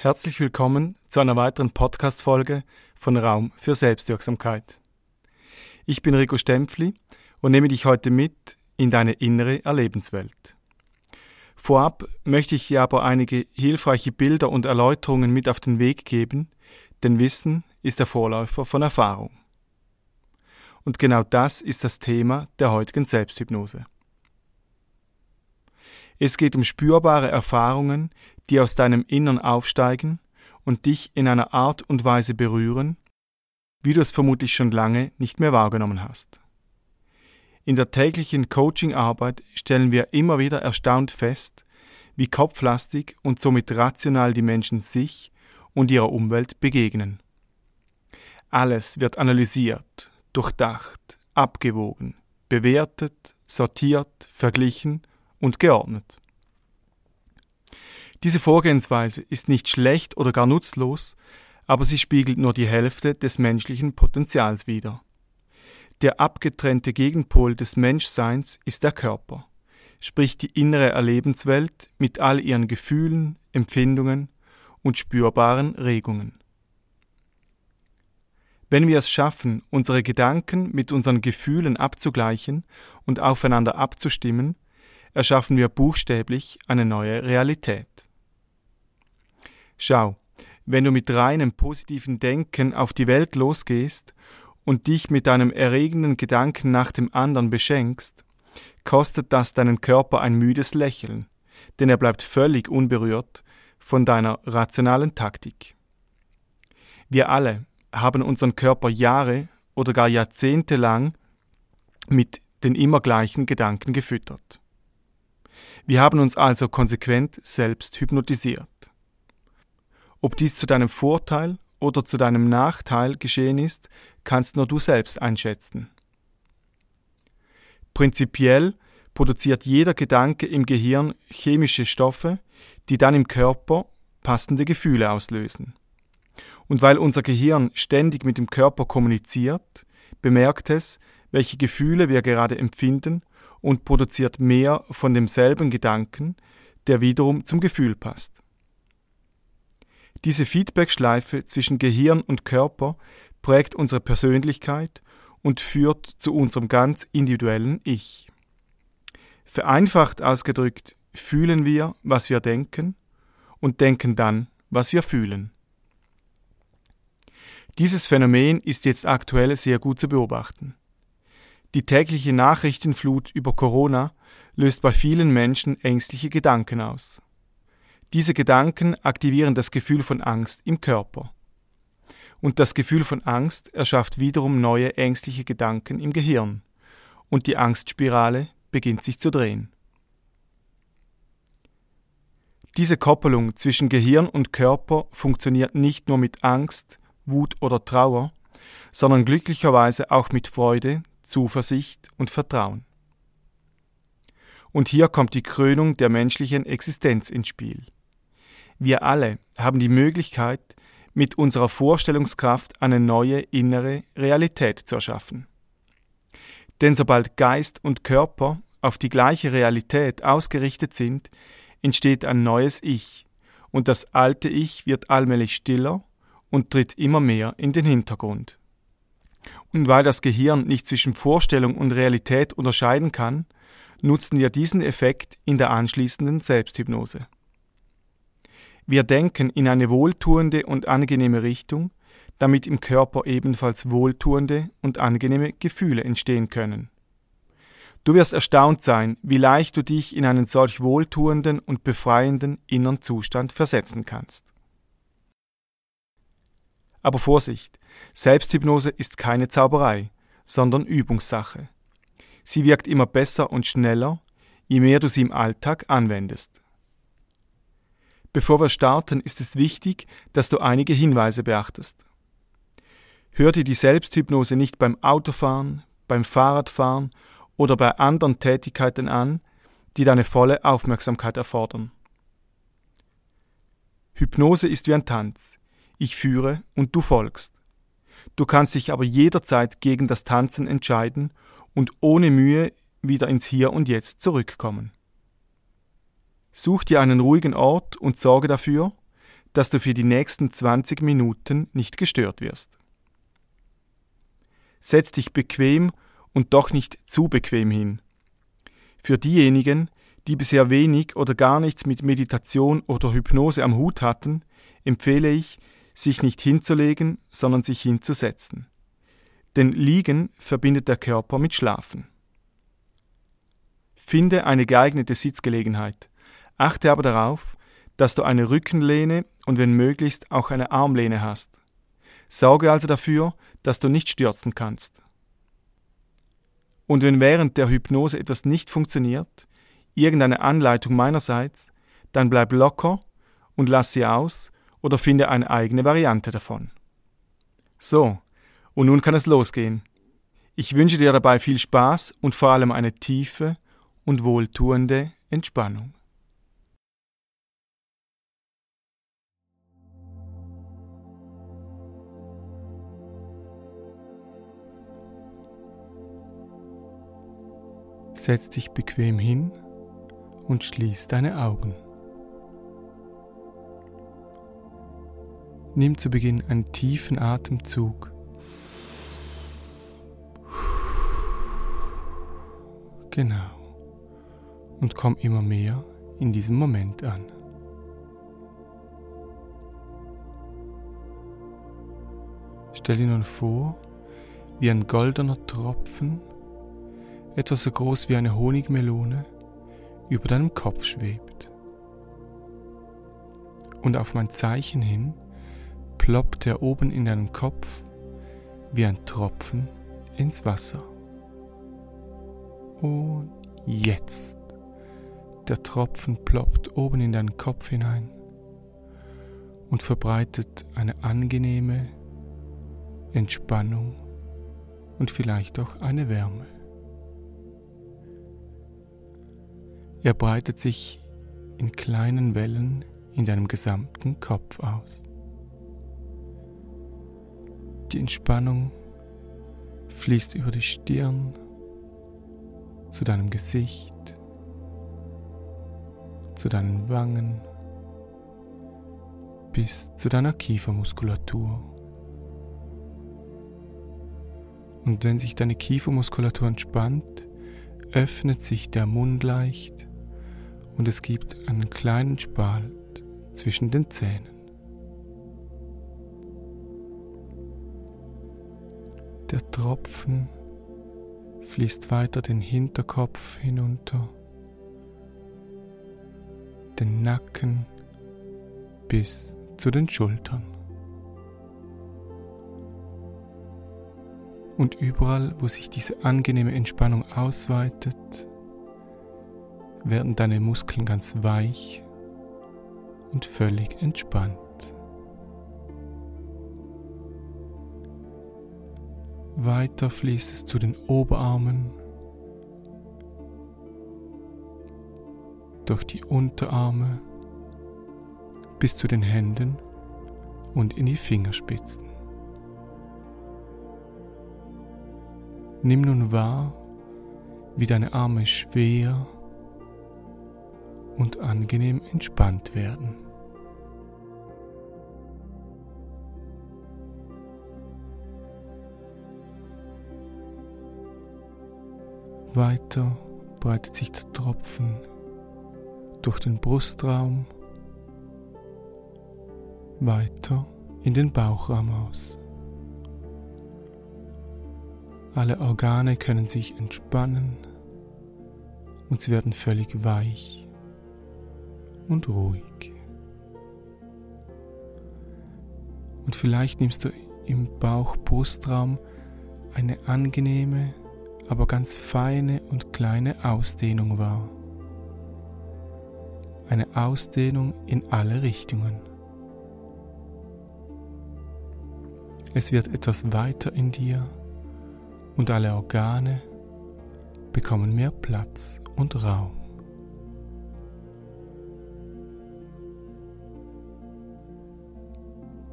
Herzlich willkommen zu einer weiteren Podcast-Folge von Raum für Selbstwirksamkeit. Ich bin Rico Stempfli und nehme dich heute mit in deine innere Erlebenswelt. Vorab möchte ich dir aber einige hilfreiche Bilder und Erläuterungen mit auf den Weg geben, denn Wissen ist der Vorläufer von Erfahrung. Und genau das ist das Thema der heutigen Selbsthypnose. Es geht um spürbare Erfahrungen, die aus deinem Innern aufsteigen und dich in einer Art und Weise berühren, wie du es vermutlich schon lange nicht mehr wahrgenommen hast. In der täglichen Coachingarbeit stellen wir immer wieder erstaunt fest, wie kopflastig und somit rational die Menschen sich und ihrer Umwelt begegnen. Alles wird analysiert, durchdacht, abgewogen, bewertet, sortiert, verglichen und geordnet. Diese Vorgehensweise ist nicht schlecht oder gar nutzlos, aber sie spiegelt nur die Hälfte des menschlichen Potenzials wider. Der abgetrennte Gegenpol des Menschseins ist der Körper, sprich die innere Erlebenswelt mit all ihren Gefühlen, Empfindungen und spürbaren Regungen. Wenn wir es schaffen, unsere Gedanken mit unseren Gefühlen abzugleichen und aufeinander abzustimmen, erschaffen wir buchstäblich eine neue Realität. Schau, wenn du mit reinem positiven Denken auf die Welt losgehst und dich mit einem erregenden Gedanken nach dem anderen beschenkst, kostet das deinen Körper ein müdes Lächeln, denn er bleibt völlig unberührt von deiner rationalen Taktik. Wir alle haben unseren Körper Jahre oder gar Jahrzehnte lang mit den immer gleichen Gedanken gefüttert. Wir haben uns also konsequent selbst hypnotisiert. Ob dies zu deinem Vorteil oder zu deinem Nachteil geschehen ist, kannst nur du selbst einschätzen. Prinzipiell produziert jeder Gedanke im Gehirn chemische Stoffe, die dann im Körper passende Gefühle auslösen. Und weil unser Gehirn ständig mit dem Körper kommuniziert, bemerkt es, welche Gefühle wir gerade empfinden und produziert mehr von demselben Gedanken, der wiederum zum Gefühl passt. Diese Feedbackschleife zwischen Gehirn und Körper prägt unsere Persönlichkeit und führt zu unserem ganz individuellen Ich. Vereinfacht ausgedrückt fühlen wir, was wir denken und denken dann, was wir fühlen. Dieses Phänomen ist jetzt aktuell sehr gut zu beobachten. Die tägliche Nachrichtenflut über Corona löst bei vielen Menschen ängstliche Gedanken aus. Diese Gedanken aktivieren das Gefühl von Angst im Körper. Und das Gefühl von Angst erschafft wiederum neue ängstliche Gedanken im Gehirn. Und die Angstspirale beginnt sich zu drehen. Diese Koppelung zwischen Gehirn und Körper funktioniert nicht nur mit Angst, Wut oder Trauer, sondern glücklicherweise auch mit Freude, Zuversicht und Vertrauen. Und hier kommt die Krönung der menschlichen Existenz ins Spiel. Wir alle haben die Möglichkeit, mit unserer Vorstellungskraft eine neue innere Realität zu erschaffen. Denn sobald Geist und Körper auf die gleiche Realität ausgerichtet sind, entsteht ein neues Ich, und das alte Ich wird allmählich stiller und tritt immer mehr in den Hintergrund. Und weil das Gehirn nicht zwischen Vorstellung und Realität unterscheiden kann, nutzen wir diesen Effekt in der anschließenden Selbsthypnose. Wir denken in eine wohltuende und angenehme Richtung, damit im Körper ebenfalls wohltuende und angenehme Gefühle entstehen können. Du wirst erstaunt sein, wie leicht du dich in einen solch wohltuenden und befreienden inneren Zustand versetzen kannst. Aber Vorsicht, Selbsthypnose ist keine Zauberei, sondern Übungssache. Sie wirkt immer besser und schneller, je mehr du sie im Alltag anwendest. Bevor wir starten, ist es wichtig, dass du einige Hinweise beachtest. Hör dir die Selbsthypnose nicht beim Autofahren, beim Fahrradfahren oder bei anderen Tätigkeiten an, die deine volle Aufmerksamkeit erfordern. Hypnose ist wie ein Tanz. Ich führe und du folgst. Du kannst dich aber jederzeit gegen das Tanzen entscheiden und ohne Mühe wieder ins Hier und Jetzt zurückkommen. Such dir einen ruhigen Ort und sorge dafür, dass du für die nächsten 20 Minuten nicht gestört wirst. Setz dich bequem und doch nicht zu bequem hin. Für diejenigen, die bisher wenig oder gar nichts mit Meditation oder Hypnose am Hut hatten, empfehle ich, sich nicht hinzulegen, sondern sich hinzusetzen. Denn Liegen verbindet der Körper mit Schlafen. Finde eine geeignete Sitzgelegenheit. Achte aber darauf, dass du eine Rückenlehne und wenn möglichst auch eine Armlehne hast. Sorge also dafür, dass du nicht stürzen kannst. Und wenn während der Hypnose etwas nicht funktioniert, irgendeine Anleitung meinerseits, dann bleib locker und lass sie aus oder finde eine eigene Variante davon. So, und nun kann es losgehen. Ich wünsche dir dabei viel Spaß und vor allem eine tiefe und wohltuende Entspannung. Setz dich bequem hin und schließ deine Augen. Nimm zu Beginn einen tiefen Atemzug. Genau. Und komm immer mehr in diesem Moment an. Stell dir nun vor, wie ein goldener Tropfen, etwas so groß wie eine Honigmelone, über deinem Kopf schwebt. Und auf mein Zeichen hin ploppt er oben in deinem Kopf wie ein Tropfen ins Wasser. Und jetzt. Der Tropfen ploppt oben in deinen Kopf hinein und verbreitet eine angenehme Entspannung und vielleicht auch eine Wärme. Er breitet sich in kleinen Wellen in deinem gesamten Kopf aus. Die Entspannung fließt über die Stirn zu deinem Gesicht, zu deinen Wangen bis zu deiner Kiefermuskulatur. Und wenn sich deine Kiefermuskulatur entspannt, öffnet sich der Mund leicht und es gibt einen kleinen Spalt zwischen den Zähnen. Der Tropfen fließt weiter den Hinterkopf hinunter, den Nacken bis zu den Schultern. Und überall, wo sich diese angenehme Entspannung ausweitet, werden deine Muskeln ganz weich und völlig entspannt. Weiter fließt es zu den Oberarmen, durch die Unterarme bis zu den Händen und in die Fingerspitzen. Nimm nun wahr, wie deine Arme schwer und angenehm entspannt werden. Weiter breitet sich der Tropfen durch den Brustraum, weiter in den Bauchraum aus. Alle Organe können sich entspannen und sie werden völlig weich und ruhig. Und vielleicht nimmst du im Bauch-Brustraum eine angenehme, aber ganz feine und kleine Ausdehnung wahr. eine Ausdehnung in alle Richtungen. Es wird etwas weiter in dir und alle Organe bekommen mehr Platz und Raum.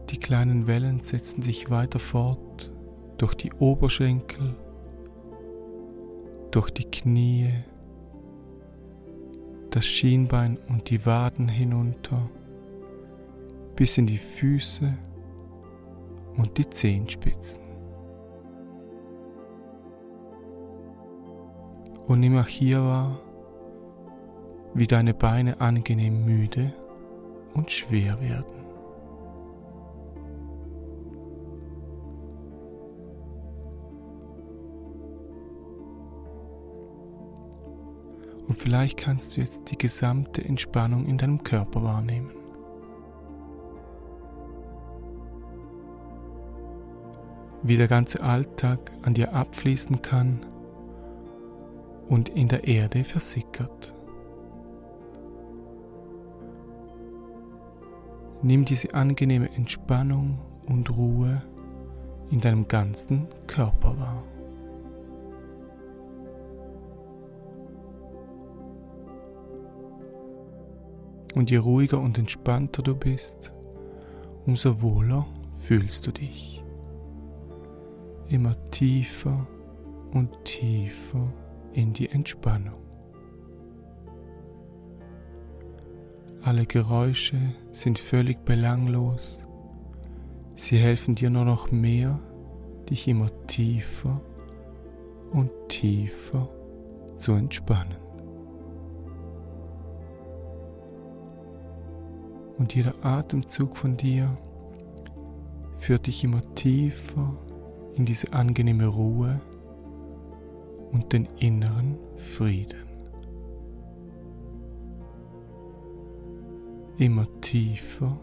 Die kleinen Wellen setzen sich weiter fort durch die Oberschenkel, durch die Knie, das Schienbein und die Waden hinunter, bis in die Füße und die Zehenspitzen. Und nimm auch hier wahr, wie deine Beine angenehm müde und schwer werden. Und vielleicht kannst du jetzt die gesamte Entspannung in deinem Körper wahrnehmen. Wie der ganze Alltag an dir abfließen kann und in der Erde versickert. Nimm diese angenehme Entspannung und Ruhe in deinem ganzen Körper wahr. Und je ruhiger und entspannter du bist, umso wohler fühlst du dich. Immer tiefer und tiefer in die Entspannung. Alle Geräusche sind völlig belanglos. Sie helfen dir nur noch mehr, dich immer tiefer und tiefer zu entspannen. Und jeder Atemzug von dir führt dich immer tiefer in diese angenehme Ruhe und den inneren Frieden. Immer tiefer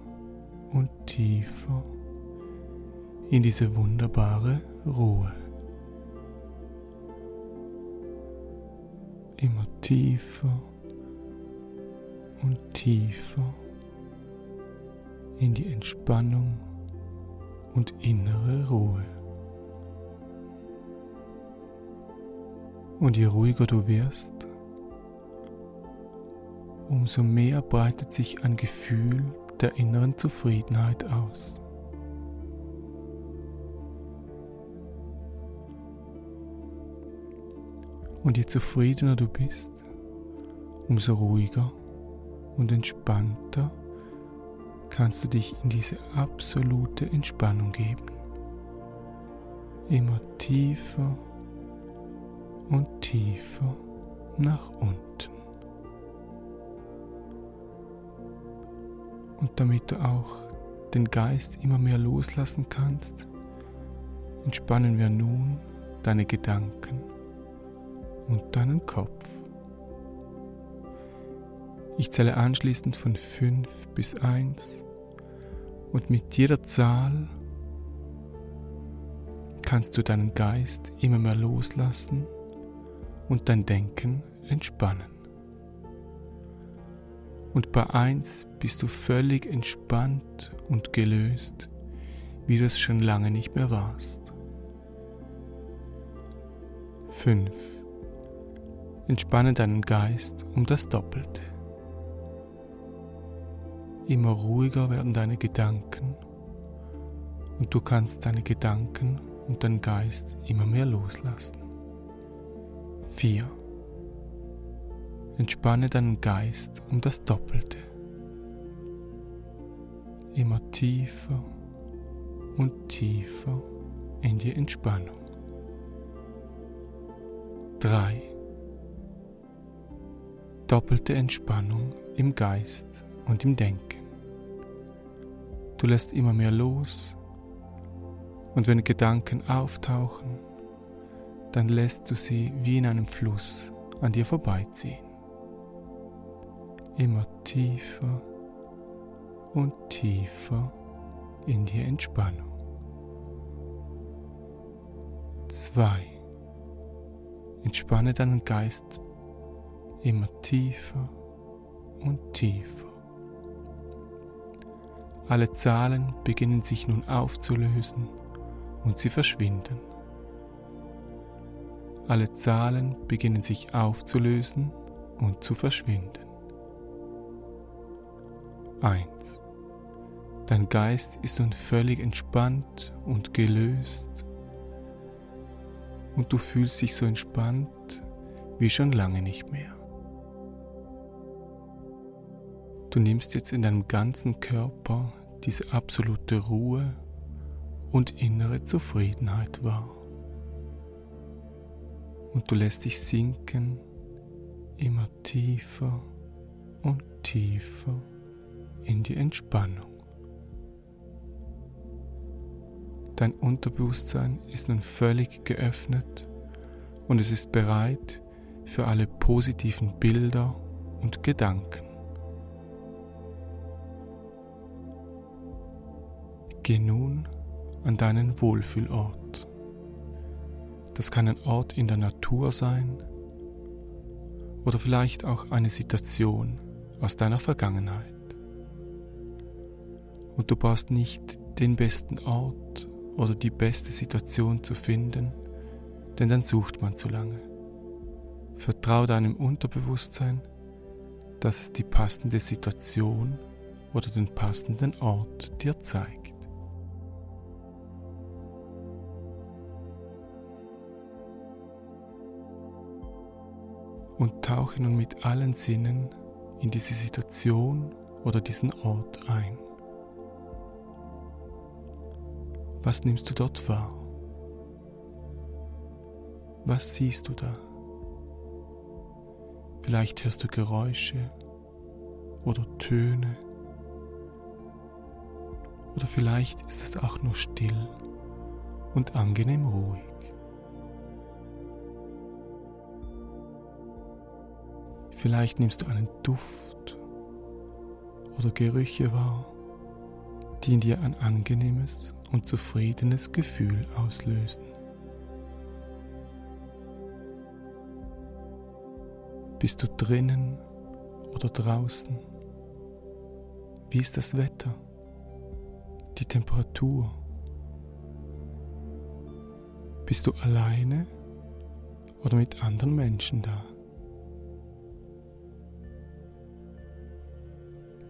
und tiefer in diese wunderbare Ruhe. Immer tiefer und tiefer in die Entspannung und innere Ruhe. Und je ruhiger du wirst, umso mehr breitet sich ein Gefühl der inneren Zufriedenheit aus. Und je zufriedener du bist, umso ruhiger und entspannter kannst du dich in diese absolute Entspannung geben. Immer tiefer und tiefer nach unten. Und damit du auch den Geist immer mehr loslassen kannst, entspannen wir nun deine Gedanken und deinen Kopf. Ich zähle anschließend von 5 bis 1 und mit jeder Zahl kannst du deinen Geist immer mehr loslassen und dein Denken entspannen. Und bei 1 bist du völlig entspannt und gelöst, wie du es schon lange nicht mehr warst. 5. Entspanne deinen Geist um das Doppelte. Immer ruhiger werden deine Gedanken und du kannst deine Gedanken und deinen Geist immer mehr loslassen. 4. Entspanne deinen Geist um das Doppelte. Immer tiefer und tiefer in die Entspannung. 3. Doppelte Entspannung im Geist und im Denken. Du lässt immer mehr los und wenn Gedanken auftauchen, dann lässt du sie wie in einem Fluss an dir vorbeiziehen. Immer tiefer und tiefer in die Entspannung. 2. Entspanne deinen Geist immer tiefer und tiefer. Alle Zahlen beginnen sich nun aufzulösen und sie verschwinden. Alle Zahlen beginnen sich aufzulösen und zu verschwinden. 1. Dein Geist ist nun völlig entspannt und gelöst und du fühlst dich so entspannt wie schon lange nicht mehr. Du nimmst jetzt in deinem ganzen Körper diese absolute Ruhe und innere Zufriedenheit wahr. Und du lässt dich sinken immer tiefer und tiefer in die Entspannung. Dein Unterbewusstsein ist nun völlig geöffnet und es ist bereit für alle positiven Bilder und Gedanken. Geh nun an deinen Wohlfühlort. Das kann ein Ort in der Natur sein oder vielleicht auch eine Situation aus deiner Vergangenheit. Und du brauchst nicht den besten Ort oder die beste Situation zu finden, denn dann sucht man zu lange. Vertrau deinem Unterbewusstsein, dass es die passende Situation oder den passenden Ort dir zeigt. Und tauche nun mit allen Sinnen in diese Situation oder diesen Ort ein. Was nimmst du dort wahr? Was siehst du da? Vielleicht hörst du Geräusche oder Töne. Oder vielleicht ist es auch nur still und angenehm ruhig. Vielleicht nimmst du einen Duft oder Gerüche wahr, die in dir ein angenehmes und zufriedenes Gefühl auslösen. Bist du drinnen oder draußen? Wie ist das Wetter? Die Temperatur? Bist du alleine oder mit anderen Menschen da?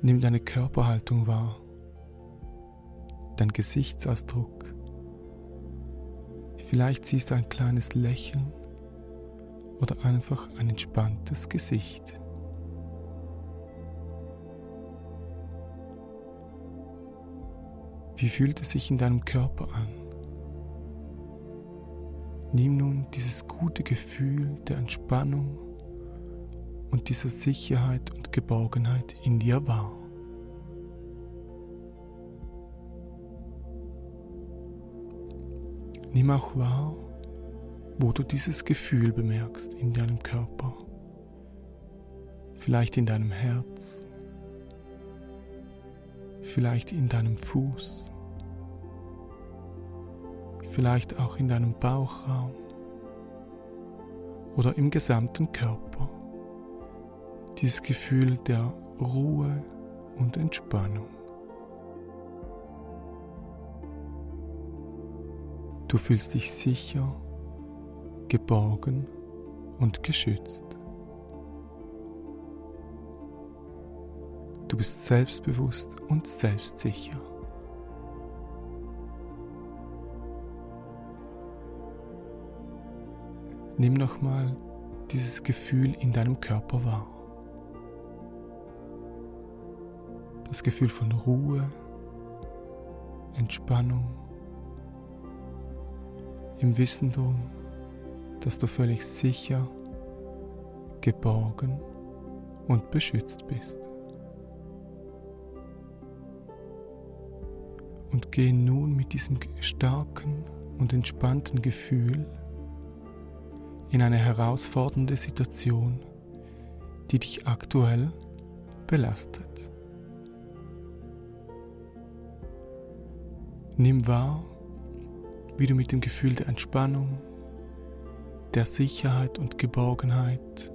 Nimm deine Körperhaltung wahr, dein Gesichtsausdruck. Vielleicht siehst du ein kleines Lächeln oder einfach ein entspanntes Gesicht. Wie fühlt es sich in deinem Körper an? Nimm nun dieses gute Gefühl der Entspannung und dieser Sicherheit und Geborgenheit in dir wahr. Nimm auch wahr, wo du dieses Gefühl bemerkst in deinem Körper. Vielleicht in deinem Herz, vielleicht in deinem Fuß, vielleicht auch in deinem Bauchraum oder im gesamten Körper dieses Gefühl der Ruhe und Entspannung. Du fühlst dich sicher, geborgen und geschützt. Du bist selbstbewusst und selbstsicher. Nimm nochmal dieses Gefühl in deinem Körper wahr. Das Gefühl von Ruhe, Entspannung, im Wissen darum, dass du völlig sicher, geborgen und beschützt bist. Und geh nun mit diesem starken und entspannten Gefühl in eine herausfordernde Situation, die dich aktuell belastet. Nimm wahr, wie du mit dem Gefühl der Entspannung, der Sicherheit und Geborgenheit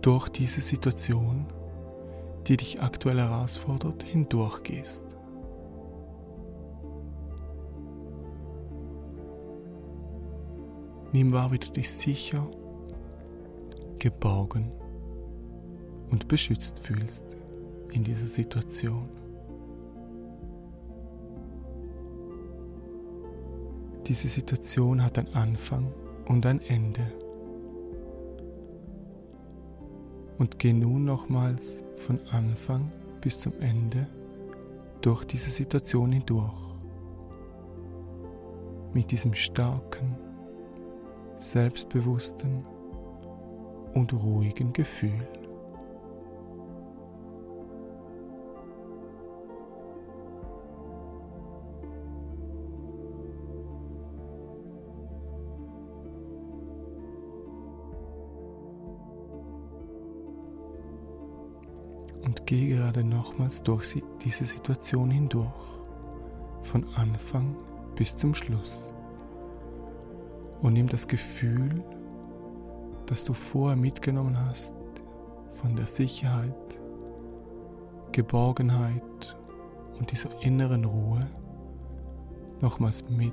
durch diese Situation die dich aktuell herausfordert, hindurchgehst. Nimm wahr, wie du dich sicher, geborgen und beschützt fühlst in dieser Situation. Diese Situation hat einen Anfang und ein Ende. Und geh nun nochmals von Anfang bis zum Ende durch diese Situation hindurch. Mit diesem starken, selbstbewussten und ruhigen Gefühl. Und gehe gerade nochmals durch diese Situation hindurch, von Anfang bis zum Schluss und nimm das Gefühl, das du vorher mitgenommen hast, von der Sicherheit, Geborgenheit und dieser inneren Ruhe nochmals mit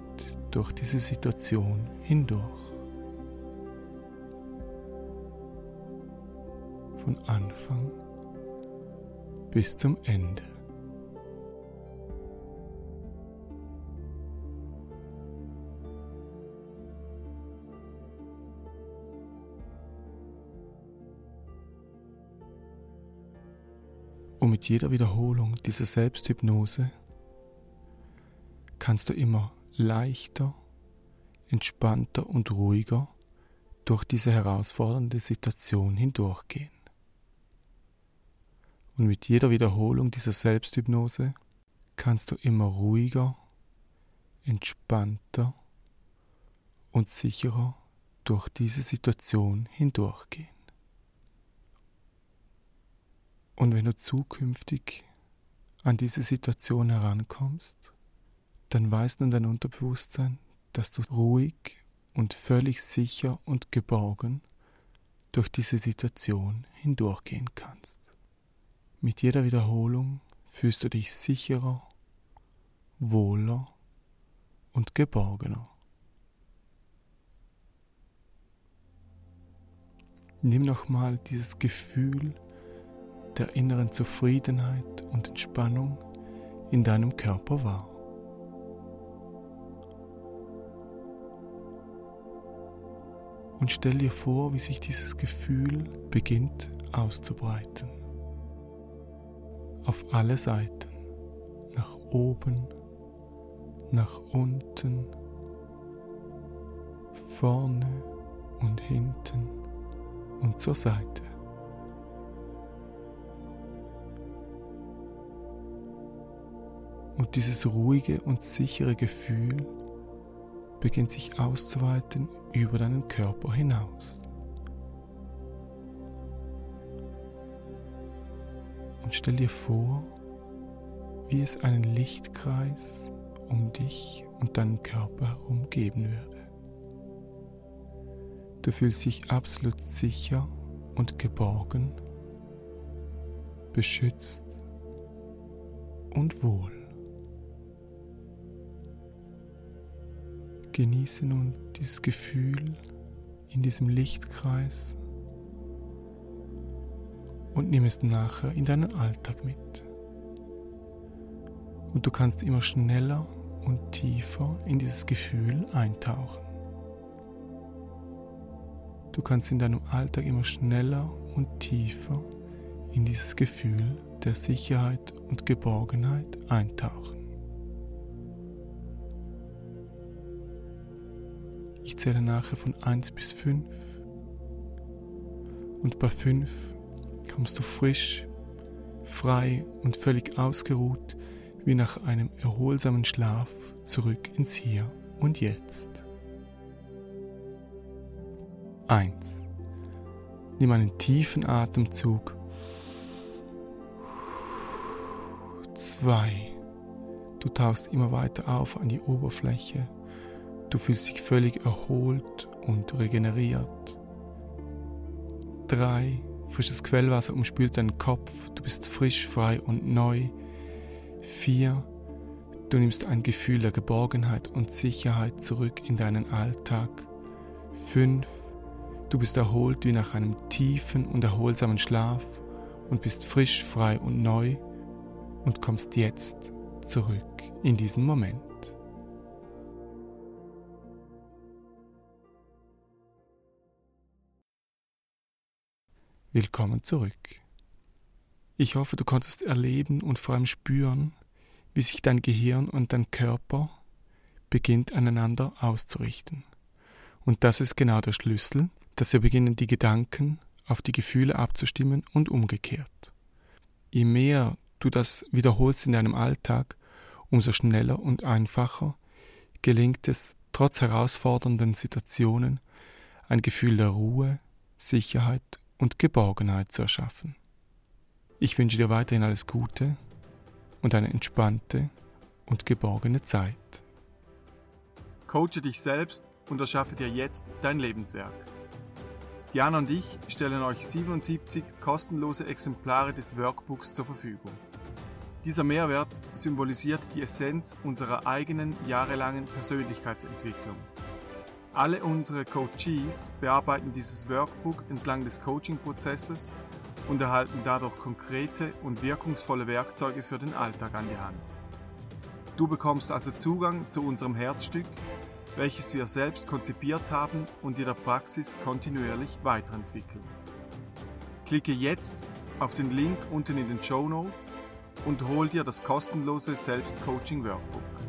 durch diese Situation hindurch. Von Anfang bis zum Ende. Und mit jeder Wiederholung dieser Selbsthypnose kannst du immer leichter, entspannter und ruhiger durch diese herausfordernde Situation hindurchgehen. Und mit jeder Wiederholung dieser Selbsthypnose kannst du immer ruhiger, entspannter und sicherer durch diese Situation hindurchgehen. Und wenn du zukünftig an diese Situation herankommst, dann weiß nun dein Unterbewusstsein, dass du ruhig und völlig sicher und geborgen durch diese Situation hindurchgehen kannst. Mit jeder Wiederholung fühlst du dich sicherer, wohler und geborgener. Nimm nochmal dieses Gefühl der inneren Zufriedenheit und Entspannung in deinem Körper wahr. Und stell dir vor, wie sich dieses Gefühl beginnt auszubreiten. Auf alle Seiten, nach oben, nach unten, vorne und hinten und zur Seite. Und dieses ruhige und sichere Gefühl beginnt sich auszuweiten über deinen Körper hinaus. Und stell dir vor, wie es einen Lichtkreis um dich und deinen Körper herum geben würde. Du fühlst dich absolut sicher und geborgen, beschützt und wohl. Genieße nun dieses Gefühl in diesem Lichtkreis und nimm es nachher in deinen Alltag mit. Und du kannst immer schneller und tiefer in dieses Gefühl eintauchen. Du kannst in deinem Alltag immer schneller und tiefer in dieses Gefühl der Sicherheit und Geborgenheit eintauchen. Ich zähle nachher von 1 bis 5. Und bei 5 kommst du frisch, frei und völlig ausgeruht wie nach einem erholsamen Schlaf zurück ins Hier und Jetzt. 1. Nimm einen tiefen Atemzug. 2. Du tauchst immer weiter auf an die Oberfläche Du fühlst dich völlig erholt und regeneriert. 3. Frisches Quellwasser umspült deinen Kopf. Du bist frisch, frei und neu. 4. Du nimmst ein Gefühl der Geborgenheit und Sicherheit zurück in deinen Alltag. 5. Du bist erholt wie nach einem tiefen und erholsamen Schlaf und bist frisch, frei und neu und kommst jetzt zurück in diesen Moment. Willkommen zurück. Ich hoffe, du konntest erleben und vor allem spüren, wie sich dein Gehirn und dein Körper beginnt aneinander auszurichten. Und das ist genau der Schlüssel, dass wir beginnen, die Gedanken auf die Gefühle abzustimmen und umgekehrt. Je mehr du das wiederholst in deinem Alltag, umso schneller und einfacher gelingt es, trotz herausfordernden Situationen ein Gefühl der Ruhe, Sicherheit und Geborgenheit zu erschaffen. Ich wünsche dir weiterhin alles Gute und eine entspannte und geborgene Zeit. Coache dich selbst und erschaffe dir jetzt dein Lebenswerk. Diana und ich stellen euch 77 kostenlose Exemplare des Workbooks zur Verfügung. Dieser Mehrwert symbolisiert die Essenz unserer eigenen jahrelangen Persönlichkeitsentwicklung. Alle unsere Coaches bearbeiten dieses Workbook entlang des Coaching-Prozesses und erhalten dadurch konkrete und wirkungsvolle Werkzeuge für den Alltag an die Hand. Du bekommst also Zugang zu unserem Herzstück, welches wir selbst konzipiert haben und in der Praxis kontinuierlich weiterentwickeln. Klicke jetzt auf den Link unten in den Show Notes und hol dir das kostenlose Selbstcoaching Workbook.